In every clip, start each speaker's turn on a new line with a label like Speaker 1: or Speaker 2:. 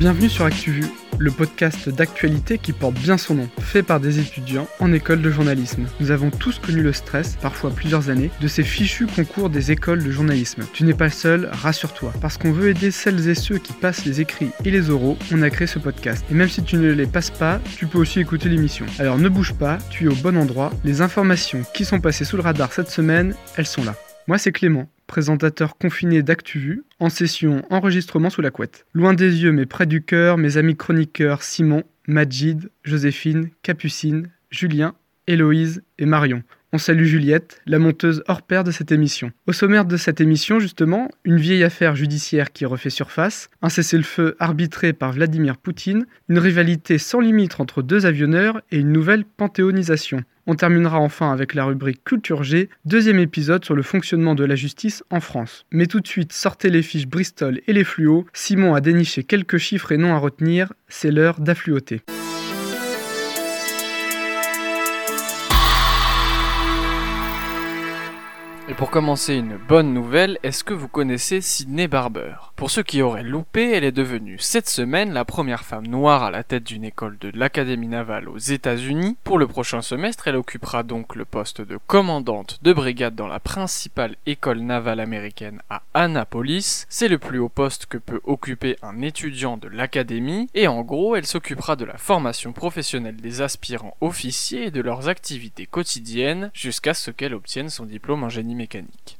Speaker 1: Bienvenue sur ActuVu, le podcast d'actualité qui porte bien son nom, fait par des étudiants en école de journalisme. Nous avons tous connu le stress, parfois plusieurs années, de ces fichus concours des écoles de journalisme. Tu n'es pas seul, rassure-toi. Parce qu'on veut aider celles et ceux qui passent les écrits et les oraux, on a créé ce podcast. Et même si tu ne les passes pas, tu peux aussi écouter l'émission. Alors ne bouge pas, tu es au bon endroit. Les informations qui sont passées sous le radar cette semaine, elles sont là. Moi c'est Clément, présentateur confiné d'ActuVu, en session enregistrement sous la couette. Loin des yeux mais près du cœur, mes amis chroniqueurs Simon, Majid, Joséphine, Capucine, Julien, Héloïse et Marion. On salue Juliette, la monteuse hors pair de cette émission. Au sommaire de cette émission, justement, une vieille affaire judiciaire qui refait surface, un cessez-le-feu arbitré par Vladimir Poutine, une rivalité sans limite entre deux avionneurs et une nouvelle panthéonisation. On terminera enfin avec la rubrique Culture G, deuxième épisode sur le fonctionnement de la justice en France. Mais tout de suite, sortez les fiches Bristol et les fluos. Simon a déniché quelques chiffres et noms à retenir. C'est l'heure d'affluoter.
Speaker 2: Et pour commencer une bonne nouvelle, est-ce que vous connaissez Sydney Barber? Pour ceux qui auraient loupé, elle est devenue cette semaine la première femme noire à la tête d'une école de l'Académie navale aux États-Unis. Pour le prochain semestre, elle occupera donc le poste de commandante de brigade dans la principale école navale américaine à Annapolis. C'est le plus haut poste que peut occuper un étudiant de l'académie et en gros, elle s'occupera de la formation professionnelle des aspirants officiers et de leurs activités quotidiennes jusqu'à ce qu'elle obtienne son diplôme en génie mécanique.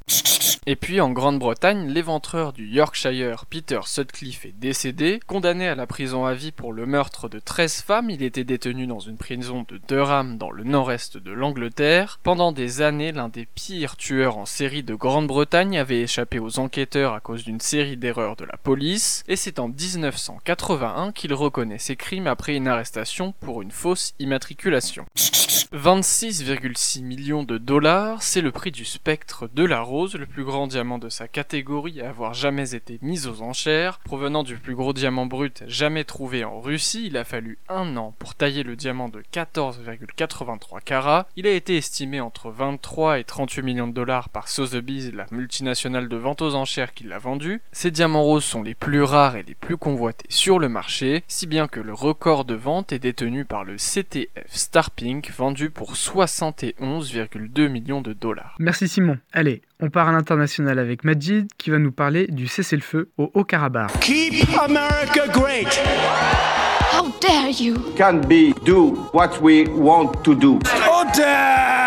Speaker 2: Et puis en Grande-Bretagne, l'éventreur du Yorkshire Peter Sutcliffe est décédé. Condamné à la prison à vie pour le meurtre de 13 femmes, il était détenu dans une prison de Durham dans le nord-est de l'Angleterre. Pendant des années, l'un des pires tueurs en série de Grande-Bretagne avait échappé aux enquêteurs à cause d'une série d'erreurs de la police, et c'est en 1981 qu'il reconnaît ses crimes après une arrestation pour une fausse immatriculation. 26,6 millions de dollars, c'est le prix du spectre de la rose, le plus grand diamant de sa catégorie à avoir jamais été mis aux enchères. Provenant du plus gros diamant brut jamais trouvé en Russie, il a fallu un an pour tailler le diamant de 14,83 carats. Il a été estimé entre 23 et 38 millions de dollars par Sotheby's, la multinationale de vente aux enchères qui l'a vendu. Ces diamants roses sont les plus rares et les plus convoités sur le marché, si bien que le record de vente est détenu par le CTF Starpink, vendu pour 71,2 millions de dollars.
Speaker 1: Merci Simon. Allez, on part à l'international avec Majid qui va nous parler du cessez-le-feu au Haut-Karabakh.
Speaker 3: Keep America great.
Speaker 4: How dare you?
Speaker 5: can be do what we want to do.
Speaker 3: Order!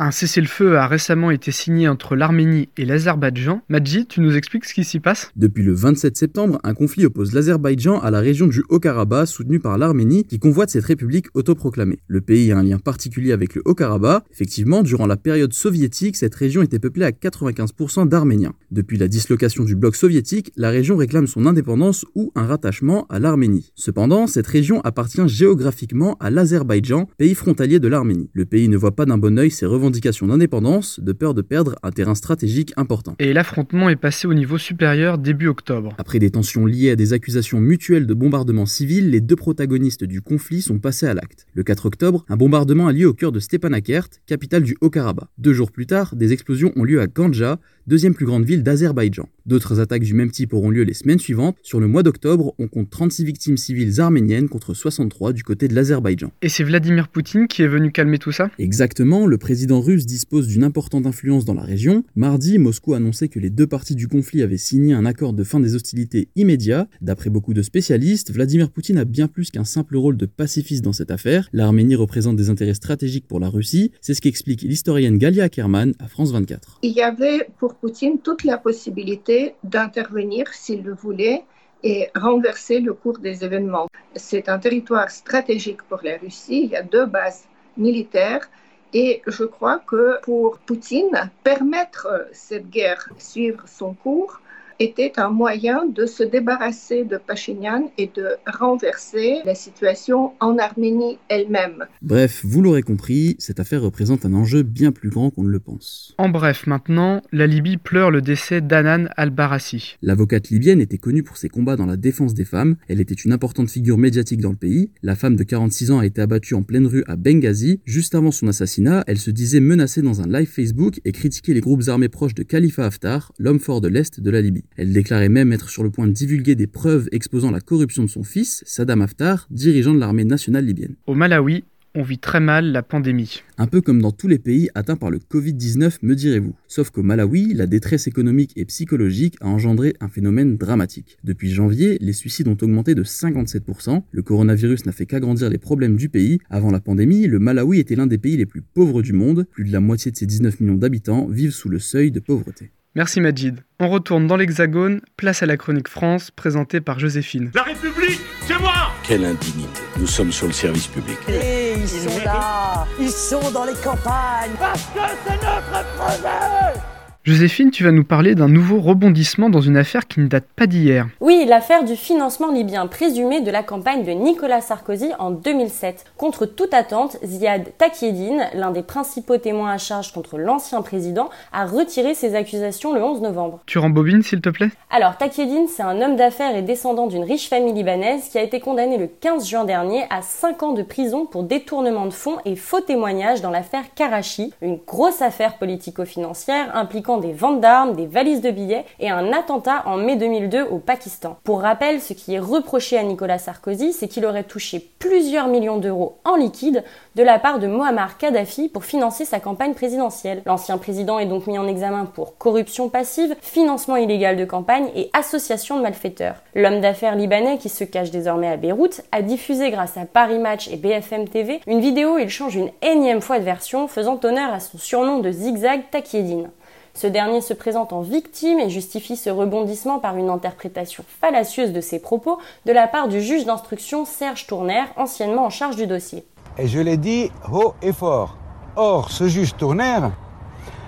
Speaker 1: Un cessez-le-feu a récemment été signé entre l'Arménie et l'Azerbaïdjan. Majid, tu nous expliques ce qui s'y passe?
Speaker 6: Depuis le 27 septembre, un conflit oppose l'Azerbaïdjan à la région du Haut-Karabakh soutenue par l'Arménie qui convoite cette république autoproclamée. Le pays a un lien particulier avec le Haut-Karabakh. Effectivement, durant la période soviétique, cette région était peuplée à 95% d'Arméniens. Depuis la dislocation du bloc soviétique, la région réclame son indépendance ou un rattachement à l'Arménie. Cependant, cette région appartient géographiquement à l'Azerbaïdjan, pays frontalier de l'Arménie. Le pays ne voit pas d'un bon œil ses revendications d'indépendance, de peur de perdre un terrain stratégique important.
Speaker 1: Et l'affrontement est passé au niveau supérieur début octobre.
Speaker 6: Après des tensions liées à des accusations mutuelles de bombardement civil, les deux protagonistes du conflit sont passés à l'acte. Le 4 octobre, un bombardement a lieu au cœur de Stepanakert, capitale du Haut-Karabakh. Deux jours plus tard, des explosions ont lieu à Ganja, deuxième plus grande ville d'Azerbaïdjan. D'autres attaques du même type auront lieu les semaines suivantes. Sur le mois d'octobre, on compte 36 victimes civiles arméniennes contre 63 du côté de l'Azerbaïdjan.
Speaker 1: Et c'est Vladimir Poutine qui est venu calmer tout ça?
Speaker 6: Exactement, le président russe dispose d'une importante influence dans la région. Mardi, Moscou a annoncé que les deux parties du conflit avaient signé un accord de fin des hostilités immédiat. D'après beaucoup de spécialistes, Vladimir Poutine a bien plus qu'un simple rôle de pacifiste dans cette affaire. L'Arménie représente des intérêts stratégiques pour la Russie, c'est ce qu'explique l'historienne Galia Ackerman à France 24.
Speaker 7: Il y avait pour Poutine toute la possibilité d'intervenir s'il le voulait et renverser le cours des événements. C'est un territoire stratégique pour la Russie. Il y a deux bases militaires. Et je crois que pour Poutine, permettre cette guerre suivre son cours était un moyen de se débarrasser de Pachinian et de renverser la situation en Arménie elle-même.
Speaker 6: Bref, vous l'aurez compris, cette affaire représente un enjeu bien plus grand qu'on ne le pense.
Speaker 1: En bref, maintenant, la Libye pleure le décès d'Anan al-Barassi.
Speaker 6: L'avocate libyenne était connue pour ses combats dans la défense des femmes, elle était une importante figure médiatique dans le pays. La femme de 46 ans a été abattue en pleine rue à Benghazi. Juste avant son assassinat, elle se disait menacée dans un live Facebook et critiquait les groupes armés proches de Khalifa Haftar, l'homme fort de l'Est de la Libye. Elle déclarait même être sur le point de divulguer des preuves exposant la corruption de son fils, Saddam Haftar, dirigeant de l'armée nationale libyenne.
Speaker 1: Au Malawi, on vit très mal la pandémie.
Speaker 6: Un peu comme dans tous les pays atteints par le Covid-19, me direz-vous. Sauf qu'au Malawi, la détresse économique et psychologique a engendré un phénomène dramatique. Depuis janvier, les suicides ont augmenté de 57%, le coronavirus n'a fait qu'agrandir les problèmes du pays. Avant la pandémie, le Malawi était l'un des pays les plus pauvres du monde, plus de la moitié de ses 19 millions d'habitants vivent sous le seuil de pauvreté.
Speaker 1: Merci Majid. On retourne dans l'Hexagone, place à la chronique France, présentée par Joséphine.
Speaker 3: La République, c'est moi
Speaker 8: Quelle indignité. Nous sommes sur le service public.
Speaker 9: Et ils sont là, ils sont dans les campagnes.
Speaker 3: Parce que c'est notre projet
Speaker 1: Joséphine, tu vas nous parler d'un nouveau rebondissement dans une affaire qui ne date pas d'hier.
Speaker 10: Oui, l'affaire du financement libyen présumé de la campagne de Nicolas Sarkozy en 2007. Contre toute attente, Ziad Takieddine, l'un des principaux témoins à charge contre l'ancien président, a retiré ses accusations le 11 novembre.
Speaker 1: Tu rembobines, s'il te plaît?
Speaker 10: Alors, Takieddine, c'est un homme d'affaires et descendant d'une riche famille libanaise qui a été condamné le 15 juin dernier à 5 ans de prison pour détournement de fonds et faux témoignages dans l'affaire Karachi, une grosse affaire politico-financière impliquant des ventes d'armes, des valises de billets et un attentat en mai 2002 au Pakistan. Pour rappel, ce qui est reproché à Nicolas Sarkozy, c'est qu'il aurait touché plusieurs millions d'euros en liquide de la part de Muammar Kadhafi pour financer sa campagne présidentielle. L'ancien président est donc mis en examen pour corruption passive, financement illégal de campagne et association de malfaiteurs. L'homme d'affaires libanais qui se cache désormais à Beyrouth a diffusé grâce à Paris Match et BFM TV une vidéo où il change une énième fois de version faisant honneur à son surnom de zigzag Takieddine. Ce dernier se présente en victime et justifie ce rebondissement par une interprétation fallacieuse de ses propos de la part du juge d'instruction Serge Tourner, anciennement en charge du dossier.
Speaker 11: Et je l'ai dit haut et fort. Or, ce juge Tourner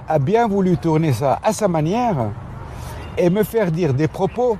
Speaker 11: a bien voulu tourner ça à sa manière et me faire dire des propos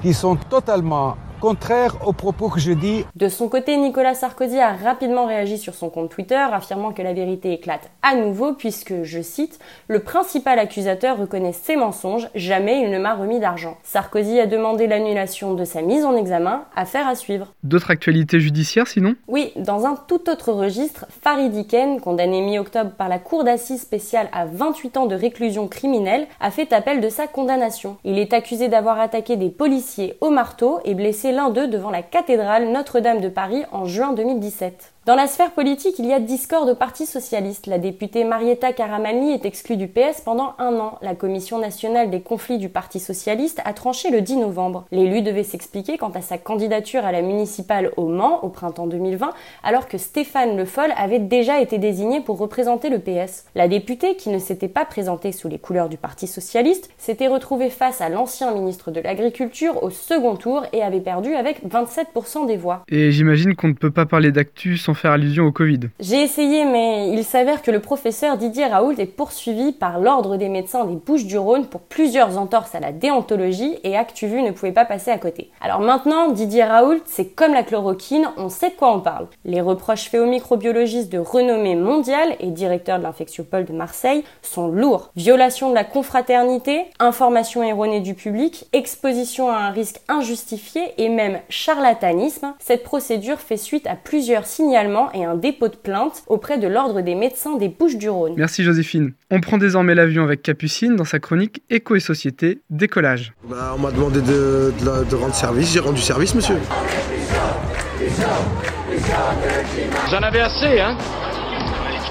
Speaker 11: qui sont totalement contraires aux propos que je dis.
Speaker 10: De son côté, Nicolas Sarkozy a rapidement réagi sur son compte Twitter, affirmant que la vérité éclate à nouveau puisque, je cite, le principal accusateur reconnaît ses mensonges, jamais il ne m'a remis d'argent. Sarkozy a demandé l'annulation de sa mise en examen, affaire à suivre.
Speaker 1: D'autres actualités judiciaires sinon?
Speaker 10: Oui, dans un tout autre registre, Farid Iken, condamné mi-octobre par la cour d'assises spéciale à 28 ans de réclusion criminelle, a fait appel de sa condamnation. Il est accusé d'avoir attaqué des policiers au marteau et blessé l'un d'eux devant la cathédrale Notre-Dame de Paris en juin 2017. Dans la sphère politique, il y a discorde au Parti socialiste. La députée Marietta Caramanli est exclue du PS pendant un an. La Commission nationale des conflits du Parti socialiste a tranché le 10 novembre. L'élu devait s'expliquer quant à sa candidature à la municipale au Mans au printemps 2020, alors que Stéphane Le Foll avait déjà été désigné pour représenter le PS. La députée, qui ne s'était pas présentée sous les couleurs du Parti socialiste, s'était retrouvée face à l'ancien ministre de l'Agriculture au second tour et avait perdu avec 27% des voix.
Speaker 1: Et j'imagine qu'on ne peut pas parler d'actu sans allusion au Covid.
Speaker 10: J'ai essayé, mais il s'avère que le professeur Didier Raoult est poursuivi par l'Ordre des médecins des Bouches-du-Rhône pour plusieurs entorses à la déontologie et ActuVu ne pouvait pas passer à côté. Alors maintenant, Didier Raoult, c'est comme la chloroquine, on sait de quoi on parle. Les reproches faits au microbiologiste de renommée mondiale et directeur de l'infectiopole de Marseille sont lourds. Violation de la confraternité, information erronée du public, exposition à un risque injustifié et même charlatanisme. Cette procédure fait suite à plusieurs signalements et un dépôt de plainte auprès de l'Ordre des médecins des Bouches-du-Rhône.
Speaker 1: Merci Joséphine. On prend désormais l'avion avec Capucine dans sa chronique Éco et Société, décollage.
Speaker 12: Bah, on m'a demandé de, de- de rendre service, j'ai rendu service monsieur.
Speaker 3: Vous en avez assez, hein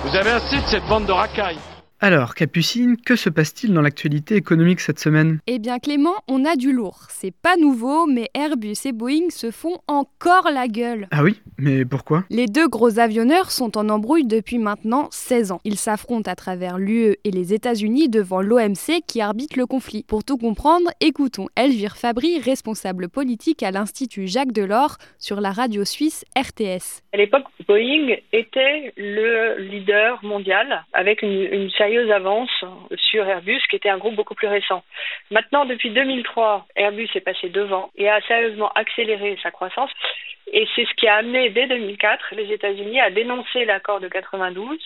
Speaker 3: Vous avez assez de cette bande de racailles.
Speaker 1: Alors, Capucine, que se passe-t-il dans l'actualité économique cette semaine?
Speaker 13: Eh bien Clément, on a du lourd. C'est pas nouveau, mais Airbus et Boeing se font encore la gueule.
Speaker 1: Ah oui Mais pourquoi?
Speaker 13: Les deux gros avionneurs sont en embrouille depuis maintenant 16 ans. Ils s'affrontent à travers l'UE et les États-Unis devant l'OMC qui arbitre le conflit. Pour tout comprendre, écoutons Elvire Fabry, responsable politique à l'Institut Jacques Delors sur la radio suisse RTS.
Speaker 14: À l'époque, Boeing était le leader mondial avec une, une sérieuse avance sur Airbus, qui était un groupe beaucoup plus récent. Maintenant, depuis 2003, Airbus est passé devant et a sérieusement accéléré sa croissance. Et c'est ce qui a amené, dès 2004, les États-Unis à dénoncer l'accord de 92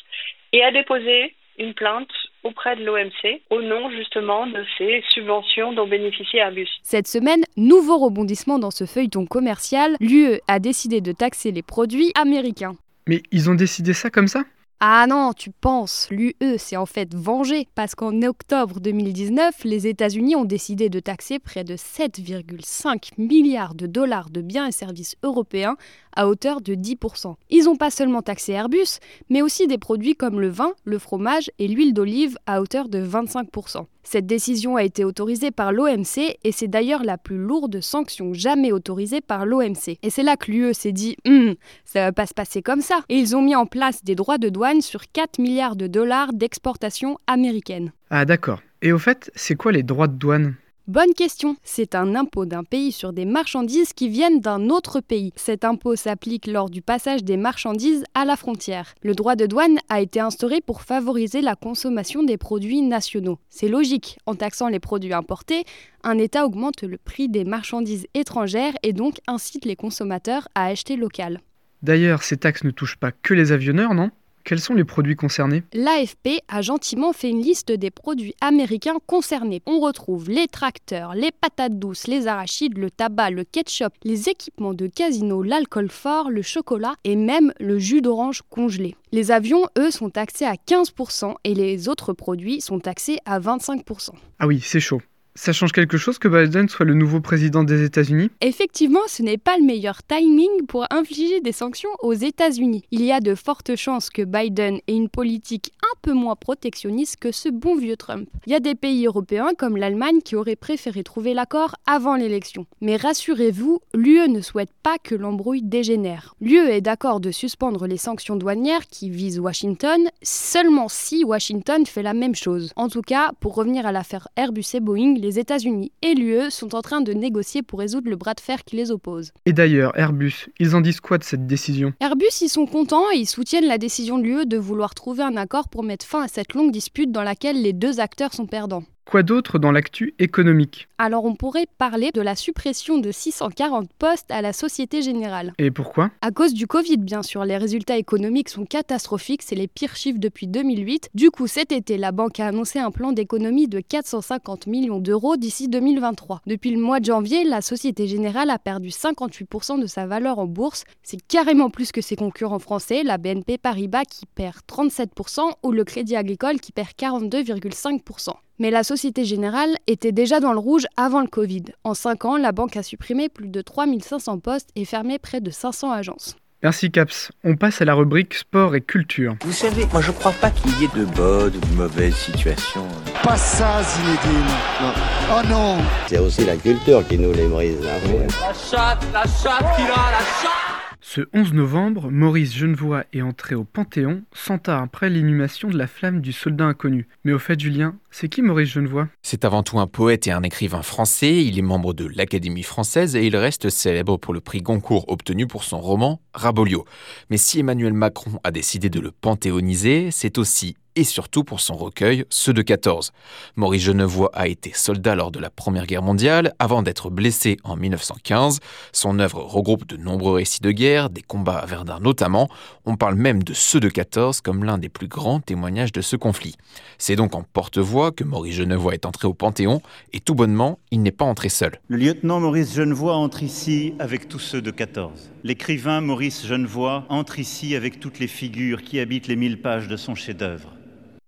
Speaker 14: et à déposer une plainte auprès de l'OMC au nom justement de ces subventions dont bénéficie Airbus.
Speaker 13: Cette semaine, nouveau rebondissement dans ce feuilleton commercial, l'UE a décidé de taxer les produits américains.
Speaker 1: Mais ils ont décidé ça comme ça?
Speaker 13: Ah non, tu penses, l'UE s'est en fait vengé parce qu'en octobre 2019, les États-Unis ont décidé de taxer près de 7,5 milliards de dollars de biens et services européens à hauteur de 10%. Ils n'ont pas seulement taxé Airbus, mais aussi des produits comme le vin, le fromage et l'huile d'olive à hauteur de 25%. Cette décision a été autorisée par l'OMC et c'est d'ailleurs la plus lourde sanction jamais autorisée par l'OMC. Et c'est là que l'UE s'est dit hum, ça va pas se passer comme ça. Et ils ont mis en place des droits de douane sur 4 milliards de dollars d'exportation américaine.
Speaker 1: Ah d'accord. Et au fait, c'est quoi les droits de douane?
Speaker 13: Bonne question. C'est un impôt d'un pays sur des marchandises qui viennent d'un autre pays. Cet impôt s'applique lors du passage des marchandises à la frontière. Le droit de douane a été instauré pour favoriser la consommation des produits nationaux. C'est logique. En taxant les produits importés, un État augmente le prix des marchandises étrangères et donc incite les consommateurs à acheter local.
Speaker 1: D'ailleurs, ces taxes ne touchent pas que les avionneurs, non? Quels sont les produits concernés?
Speaker 13: L'AFP a gentiment fait une liste des produits américains concernés. On retrouve les tracteurs, les patates douces, les arachides, le tabac, le ketchup, les équipements de casino, l'alcool fort, le chocolat et même le jus d'orange congelé. Les avions, eux, sont taxés à 15% et les autres produits sont taxés à 25%.
Speaker 1: Ah oui, c'est chaud. Ça change quelque chose que Biden soit le nouveau président des États-Unis?
Speaker 13: Effectivement, ce n'est pas le meilleur timing pour infliger des sanctions aux États-Unis. Il y a de fortes chances que Biden ait une politique un peu moins protectionniste que ce bon vieux Trump. Il y a des pays européens comme l'Allemagne qui auraient préféré trouver l'accord avant l'élection. Mais rassurez-vous, l'UE ne souhaite pas que l'embrouille dégénère. L'UE est d'accord de suspendre les sanctions douanières qui visent Washington seulement si Washington fait la même chose. En tout cas, pour revenir à l'affaire Airbus et Boeing, les États-Unis et l'UE sont en train de négocier pour résoudre le bras de fer qui les oppose.
Speaker 1: Et d'ailleurs, Airbus, ils en disent quoi de cette décision?
Speaker 13: Airbus, ils sont contents et ils soutiennent la décision de l'UE de vouloir trouver un accord pour mettre fin à cette longue dispute dans laquelle les deux acteurs sont perdants.
Speaker 1: Quoi d'autre dans l'actu économique?
Speaker 13: Alors on pourrait parler de la suppression de 640 postes à la Société Générale.
Speaker 1: Et pourquoi?
Speaker 13: À cause du Covid bien sûr, les résultats économiques sont catastrophiques, c'est les pires chiffres depuis 2008. Du coup cet été, la banque a annoncé un plan d'économie de 450 millions d'euros d'ici 2023. Depuis le mois de janvier, la Société Générale a perdu 58% de sa valeur en bourse. C'est carrément plus que ses concurrents français, la BNP Paribas qui perd 37% ou le Crédit Agricole qui perd 42,5%. Mais la Société Générale était déjà dans le rouge avant le Covid. En 5 ans, la banque a supprimé plus de 3500 postes et fermé près de 500 agences.
Speaker 1: Merci Caps. On passe à la rubrique sport et culture.
Speaker 8: Vous savez, moi je crois pas qu'il y ait de bonnes ou de mauvaises situations.
Speaker 15: Pas ça, Zinedine. Non. Oh non
Speaker 16: C'est aussi la culture qui nous les brise. Hein.
Speaker 17: La chatte, la chatte qui a, la chatte
Speaker 1: ce 11 novembre, Maurice Genevoix est entré au Panthéon, cent ans après l'inhumation de la flamme du soldat inconnu. Mais au fait, Julien, c'est qui Maurice Genevoix?
Speaker 18: C'est avant tout un poète et un écrivain français. Il est membre de l'Académie française et il reste célèbre pour le prix Goncourt obtenu pour son roman Rabolio. Mais si Emmanuel Macron a décidé de le panthéoniser, c'est aussi et surtout pour son recueil Ceux de 14. Maurice Genevoix a été soldat lors de la Première Guerre mondiale avant d'être blessé en 1915. Son œuvre regroupe de nombreux récits de guerre, des combats à Verdun notamment. On parle même de Ceux de 14 comme l'un des plus grands témoignages de ce conflit. C'est donc en porte-voix que Maurice Genevoix est entré au Panthéon et tout bonnement, il n'est pas entré seul.
Speaker 19: Le lieutenant Maurice Genevoix entre ici avec tous ceux de 14. L'écrivain Maurice Genevoix entre ici avec toutes les figures qui habitent les mille pages de son chef-d'œuvre.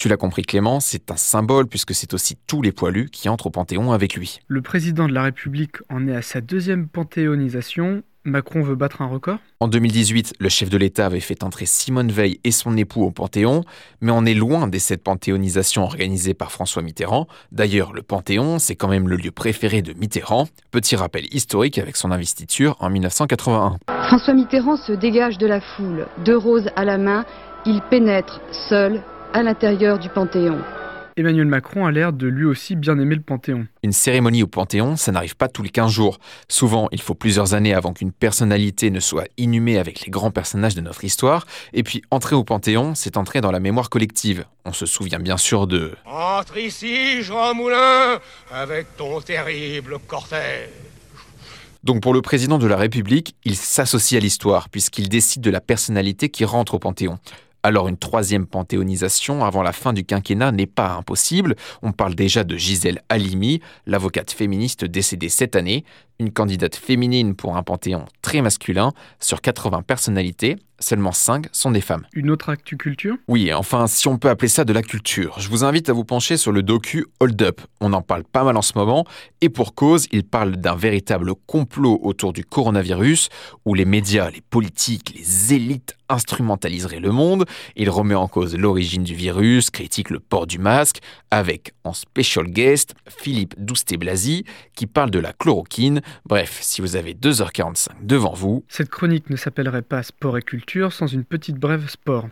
Speaker 18: Tu l'as compris Clément, c'est un symbole puisque c'est aussi tous les poilus qui entrent au Panthéon avec lui.
Speaker 1: Le président de la République en est à sa deuxième panthéonisation. Macron veut battre un record
Speaker 18: En 2018, le chef de l'État avait fait entrer Simone Veil et son époux au Panthéon, mais on est loin des sept panthéonisations organisées par François Mitterrand. D'ailleurs, le Panthéon, c'est quand même le lieu préféré de Mitterrand. Petit rappel historique avec son investiture en 1981.
Speaker 20: François Mitterrand se dégage de la foule, deux roses à la main, il pénètre seul à l'intérieur du Panthéon.
Speaker 1: Emmanuel Macron a l'air de lui aussi bien aimer le Panthéon.
Speaker 18: Une cérémonie au Panthéon, ça n'arrive pas tous les 15 jours. Souvent, il faut plusieurs années avant qu'une personnalité ne soit inhumée avec les grands personnages de notre histoire. Et puis, entrer au Panthéon, c'est entrer dans la mémoire collective. On se souvient bien sûr de...
Speaker 17: Entre ici, Jean Moulin, avec ton terrible cortège.
Speaker 18: Donc pour le président de la République, il s'associe à l'histoire puisqu'il décide de la personnalité qui rentre au Panthéon. Alors une troisième panthéonisation avant la fin du quinquennat n'est pas impossible. On parle déjà de Gisèle Halimi, l'avocate féministe décédée cette année. Une candidate féminine pour un panthéon très masculin. Sur 80 personnalités, seulement 5 sont des femmes.
Speaker 1: Une autre actu culture
Speaker 18: Oui, enfin, si on peut appeler ça de la culture. Je vous invite à vous pencher sur le docu Hold Up. On en parle pas mal en ce moment, et pour cause, il parle d'un véritable complot autour du coronavirus, où les médias, les politiques, les élites instrumentaliseraient le monde. Il remet en cause l'origine du virus, critique le port du masque, avec en special guest Philippe Douste-Blazy, qui parle de la chloroquine. Bref, si vous avez 2h45 devant vous...
Speaker 1: Cette chronique ne s'appellerait pas Sport et Culture sans une petite brève sport.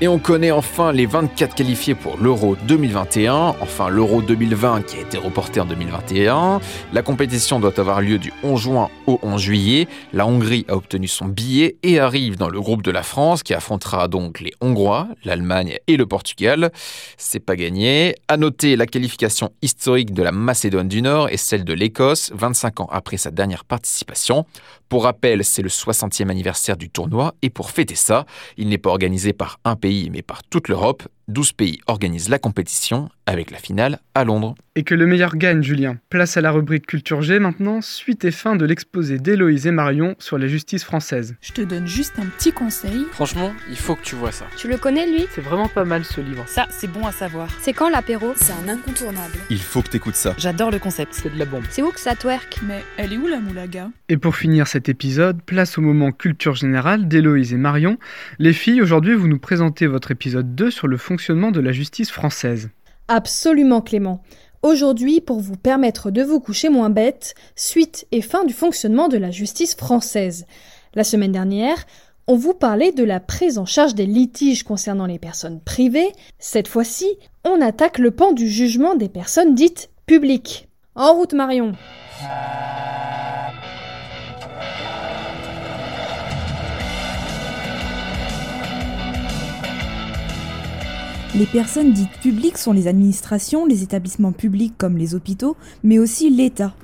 Speaker 18: Et on connaît enfin les 24 qualifiés pour l'Euro 2021, enfin l'Euro 2020 qui a été reporté en 2021. La compétition doit avoir lieu du 11 juin au 11 juillet. La Hongrie a obtenu son billet et arrive dans le groupe de la France qui affrontera donc les Hongrois, l'Allemagne et le Portugal. C'est pas gagné. À noter la qualification historique de la Macédoine du Nord et celle de l'Écosse 25 ans après sa dernière participation. Pour rappel, c'est le 60e anniversaire du tournoi et pour fêter ça, il n'est pas organisé par un pays mais par toute l'Europe. 12 pays organisent la compétition avec la finale à Londres.
Speaker 1: Et que le meilleur gagne, Julien. Place à la rubrique Culture G maintenant, suite et fin de l'exposé d'Héloïse et Marion sur la justice française.
Speaker 21: Je te donne juste un petit conseil.
Speaker 2: Franchement, il faut que tu vois ça.
Speaker 22: Tu le connais, lui?
Speaker 1: C'est vraiment pas mal ce livre.
Speaker 21: Ça, c'est bon à savoir.
Speaker 22: C'est quand l'apéro?
Speaker 21: C'est un incontournable.
Speaker 23: Il faut que t'écoutes ça.
Speaker 21: J'adore le concept.
Speaker 1: C'est de la bombe.
Speaker 22: C'est où que ça twerk?
Speaker 21: Mais elle est où la moulaga?
Speaker 1: Et pour finir cet épisode, place au moment culture générale d'Héloïse et Marion. Les filles, aujourd'hui, vous nous présentez votre épisode 2 sur le fonctionnement de la justice française.
Speaker 24: Absolument Clément. Aujourd'hui, pour vous permettre de vous coucher moins bête, suite et fin du fonctionnement de la justice française. La semaine dernière, on vous parlait de la prise en charge des litiges concernant les personnes privées. Cette fois-ci, on attaque le pan du jugement des personnes dites publiques. En route Marion.
Speaker 25: Les personnes dites publiques sont les administrations, les établissements publics comme les hôpitaux, mais aussi l'État.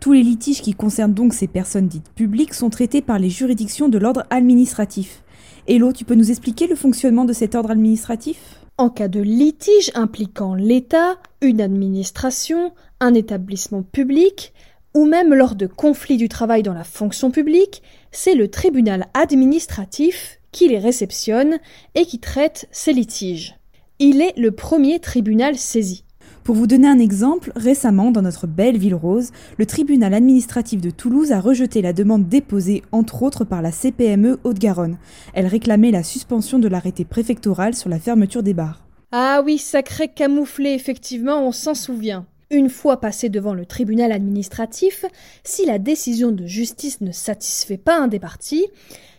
Speaker 25: Tous les litiges qui concernent donc ces personnes dites publiques sont traités par les juridictions de l'ordre administratif. Hello, tu peux nous expliquer le fonctionnement de cet ordre administratif?
Speaker 24: En cas de litige impliquant l'État, une administration, un établissement public, ou même lors de conflits du travail dans la fonction publique, c'est le tribunal administratif qui les réceptionne et qui traite ces litiges. Il est le premier tribunal saisi.
Speaker 25: Pour vous donner un exemple, récemment, dans notre belle ville rose, le tribunal administratif de Toulouse a rejeté la demande déposée, entre autres, par la CPME Haute-Garonne. Elle réclamait la suspension de l'arrêté préfectoral sur la fermeture des bars.
Speaker 24: Ah oui, sacré camouflé, effectivement, on s'en souvient. Une fois passé devant le tribunal administratif, si la décision de justice ne satisfait pas un des partis,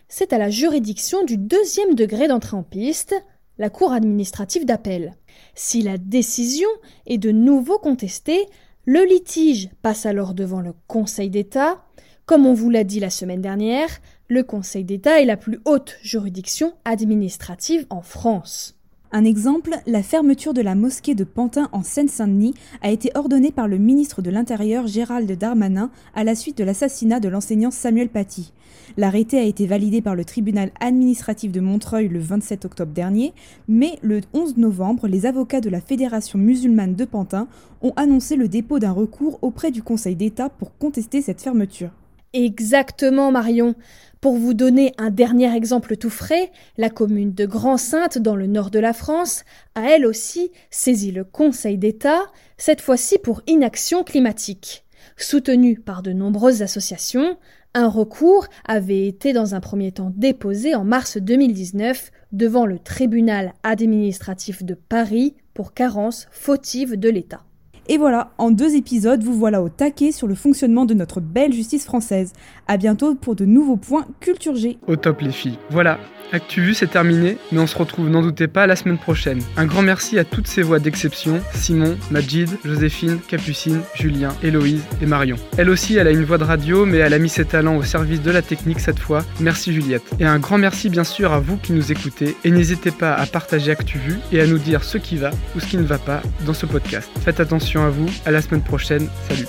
Speaker 24: c'est à la juridiction du deuxième degré d'entrée en piste, la Cour administrative d'appel. Si la décision est de nouveau contestée, le litige passe alors devant le Conseil d'État. Comme on vous l'a dit la semaine dernière, le Conseil d'État est la plus haute juridiction administrative en France.
Speaker 25: Un exemple, la fermeture de la mosquée de Pantin en Seine-Saint-Denis a été ordonnée par le ministre de l'Intérieur Gérald Darmanin à la suite de l'assassinat de l'enseignant Samuel Paty. L'arrêté a été validé par le tribunal administratif de Montreuil le 27 octobre dernier, mais le 11 novembre, les avocats de la Fédération musulmane de Pantin ont annoncé le dépôt d'un recours auprès du Conseil d'État pour contester cette fermeture.
Speaker 24: Exactement, Marion. Pour vous donner un dernier exemple tout frais, la commune de Grand-Sainte, dans le nord de la France, a elle aussi saisi le Conseil d'État, cette fois-ci pour inaction climatique. Soutenu par de nombreuses associations, un recours avait été dans un premier temps déposé en mars 2019 devant le tribunal administratif de Paris pour carence fautive de l'État.
Speaker 25: Et voilà, en deux épisodes, vous voilà au taquet sur le fonctionnement de notre belle justice française. À bientôt pour de nouveaux points Culture G.
Speaker 1: Au top les filles. Voilà, ActuVu c'est terminé, mais on se retrouve, n'en doutez pas, la semaine prochaine. Un grand merci à toutes ces voix d'exception, Simon, Majid, Joséphine, Capucine, Julien, Héloïse et Marion. Elle aussi, elle a une voix de radio, mais elle a mis ses talents au service de la technique cette fois. Merci Juliette. Et un grand merci bien sûr à vous qui nous écoutez, et n'hésitez pas à partager ActuVu et à nous dire ce qui va ou ce qui ne va pas dans ce podcast. Faites attention à vous, à la semaine prochaine, salut